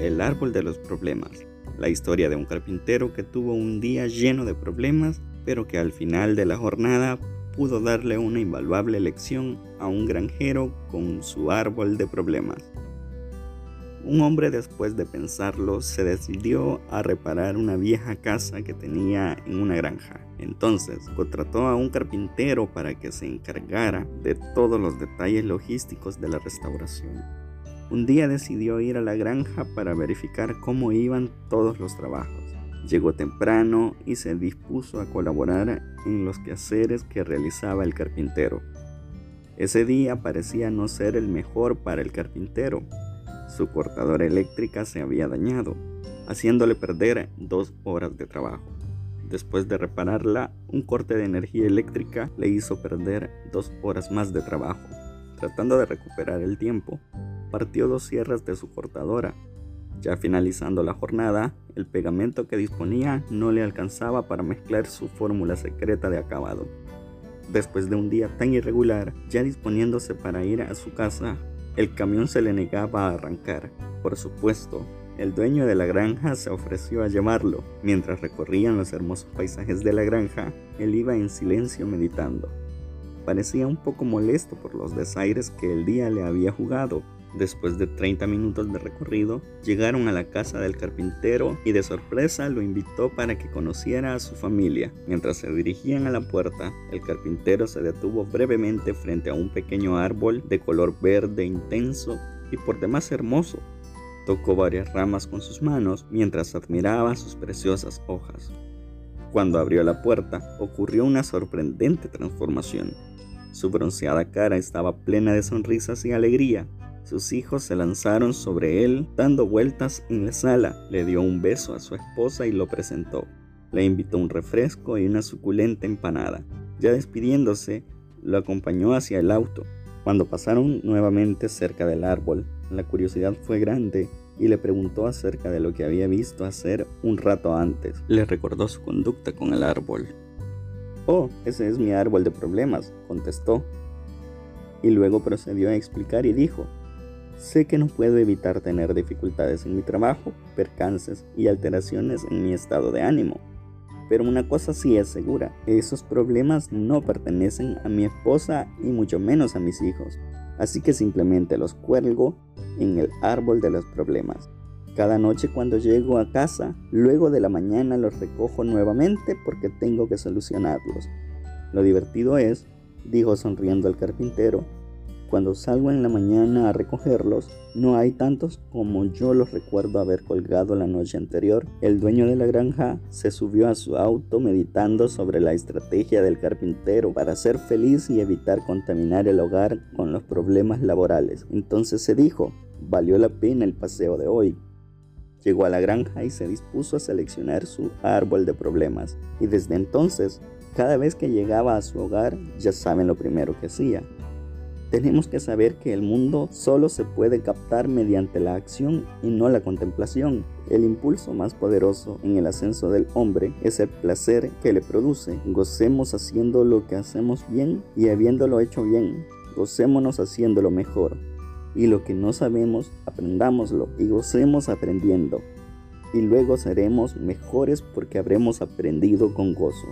El árbol de los problemas. La historia de un carpintero que tuvo un día lleno de problemas, pero que al final de la jornada pudo darle una invaluable lección a un granjero con su árbol de problemas. Un hombre después de pensarlo se decidió a reparar una vieja casa que tenía en una granja. Entonces contrató a un carpintero para que se encargara de todos los detalles logísticos de la restauración. Un día decidió ir a la granja para verificar cómo iban todos los trabajos. Llegó temprano y se dispuso a colaborar en los quehaceres que realizaba el carpintero. Ese día parecía no ser el mejor para el carpintero, su cortadora eléctrica se había dañado, haciéndole perder dos horas de trabajo. Después de repararla, un corte de energía eléctrica le hizo perder dos horas más de trabajo. Tratando de recuperar el tiempo, partió dos sierras de su cortadora. Ya finalizando la jornada, el pegamento que disponía no le alcanzaba para mezclar su fórmula secreta de acabado. Después de un día tan irregular, ya disponiéndose para ir a su casa, el camión se le negaba a arrancar. Por supuesto, el dueño de la granja se ofreció a llevarlo. Mientras recorrían los hermosos paisajes de la granja, él iba en silencio meditando. Parecía un poco molesto por los desaires que el día le había jugado, Después de 30 minutos de recorrido, llegaron a la casa del carpintero y de sorpresa lo invitó para que conociera a su familia. Mientras se dirigían a la puerta, el carpintero se detuvo brevemente frente a un pequeño árbol de color verde intenso y por demás hermoso. Tocó varias ramas con sus manos mientras admiraba sus preciosas hojas. Cuando abrió la puerta, ocurrió una sorprendente transformación. Su bronceada cara estaba plena de sonrisas y alegría, sus hijos se lanzaron sobre él, dando vueltas en la sala. Le dio un beso a su esposa y lo presentó. Le invitó un refresco y una suculenta empanada. Ya despidiéndose, lo acompañó hacia el auto. Cuando pasaron nuevamente cerca del árbol, la curiosidad fue grande y le preguntó acerca de lo que había visto hacer un rato antes. Le recordó su conducta con el árbol. Oh, ese es mi árbol de problemas, contestó. Y luego procedió a explicar y dijo, Sé que no puedo evitar tener dificultades en mi trabajo, percances y alteraciones en mi estado de ánimo. Pero una cosa sí es segura, esos problemas no pertenecen a mi esposa y mucho menos a mis hijos. Así que simplemente los cuelgo en el árbol de los problemas. Cada noche cuando llego a casa, luego de la mañana los recojo nuevamente porque tengo que solucionarlos. Lo divertido es, dijo sonriendo el carpintero, cuando salgo en la mañana a recogerlos, no hay tantos como yo los recuerdo haber colgado la noche anterior. El dueño de la granja se subió a su auto meditando sobre la estrategia del carpintero para ser feliz y evitar contaminar el hogar con los problemas laborales. Entonces se dijo, valió la pena el paseo de hoy. Llegó a la granja y se dispuso a seleccionar su árbol de problemas. Y desde entonces, cada vez que llegaba a su hogar, ya saben lo primero que hacía, tenemos que saber que el mundo solo se puede captar mediante la acción y no la contemplación. El impulso más poderoso en el ascenso del hombre es el placer que le produce. Gocemos haciendo lo que hacemos bien y habiéndolo hecho bien. Gocémonos haciéndolo mejor. Y lo que no sabemos, aprendámoslo y gocemos aprendiendo. Y luego seremos mejores porque habremos aprendido con gozo.